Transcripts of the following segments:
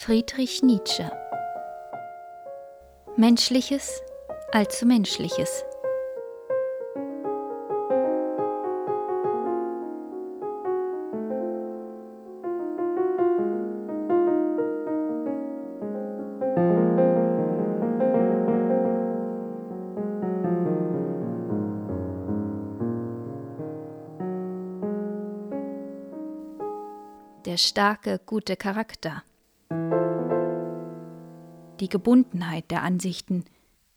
Friedrich Nietzsche Menschliches allzu Menschliches der starke, gute Charakter. Die Gebundenheit der Ansichten,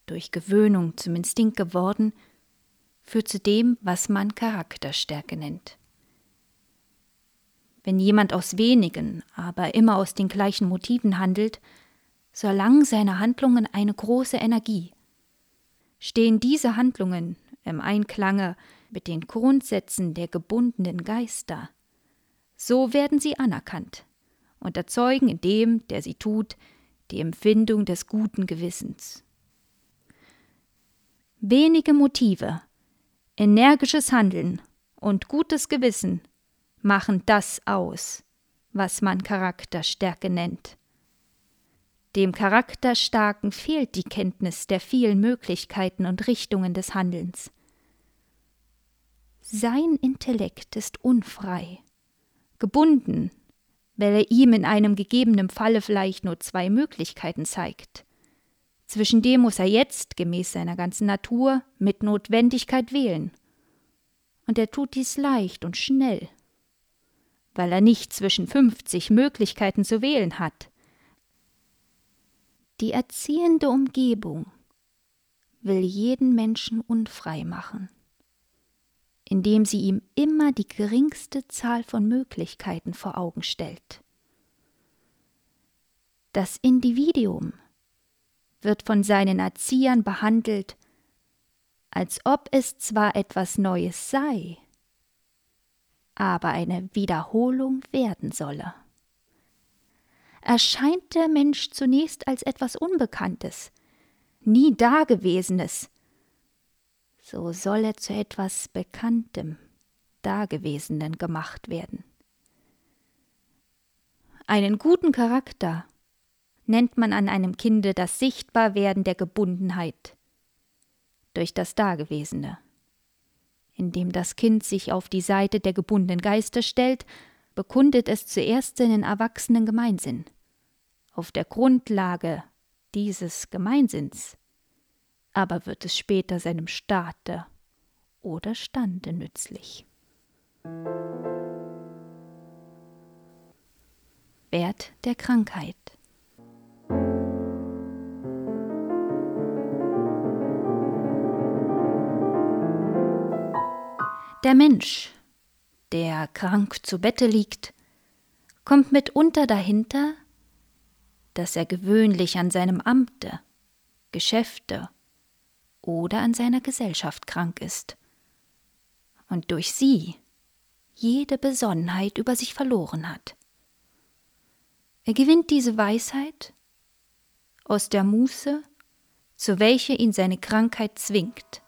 durch Gewöhnung zum Instinkt geworden, führt zu dem, was man Charakterstärke nennt. Wenn jemand aus wenigen, aber immer aus den gleichen Motiven handelt, so erlangen seine Handlungen eine große Energie. Stehen diese Handlungen im Einklange mit den Grundsätzen der gebundenen Geister, so werden sie anerkannt und erzeugen in dem, der sie tut, die Empfindung des guten Gewissens. Wenige Motive, energisches Handeln und gutes Gewissen machen das aus, was man Charakterstärke nennt. Dem Charakterstarken fehlt die Kenntnis der vielen Möglichkeiten und Richtungen des Handelns. Sein Intellekt ist unfrei gebunden, weil er ihm in einem gegebenen Falle vielleicht nur zwei Möglichkeiten zeigt. Zwischen dem muss er jetzt, gemäß seiner ganzen Natur, mit Notwendigkeit wählen. Und er tut dies leicht und schnell, weil er nicht zwischen fünfzig Möglichkeiten zu wählen hat. Die erziehende Umgebung will jeden Menschen unfrei machen indem sie ihm immer die geringste Zahl von Möglichkeiten vor Augen stellt. Das Individuum wird von seinen Erziehern behandelt, als ob es zwar etwas Neues sei, aber eine Wiederholung werden solle. Erscheint der Mensch zunächst als etwas Unbekanntes, nie Dagewesenes, so soll er zu etwas Bekanntem, Dagewesenen gemacht werden. Einen guten Charakter nennt man an einem Kinde das Sichtbarwerden der Gebundenheit durch das Dagewesene. Indem das Kind sich auf die Seite der gebundenen Geister stellt, bekundet es zuerst seinen erwachsenen Gemeinsinn. Auf der Grundlage dieses Gemeinsinns aber wird es später seinem Staate oder Stande nützlich. Wert der Krankheit Der Mensch, der krank zu Bette liegt, kommt mitunter dahinter, dass er gewöhnlich an seinem Amte, Geschäfte oder an seiner Gesellschaft krank ist und durch sie jede Besonnenheit über sich verloren hat. Er gewinnt diese Weisheit aus der Muße, zu welcher ihn seine Krankheit zwingt,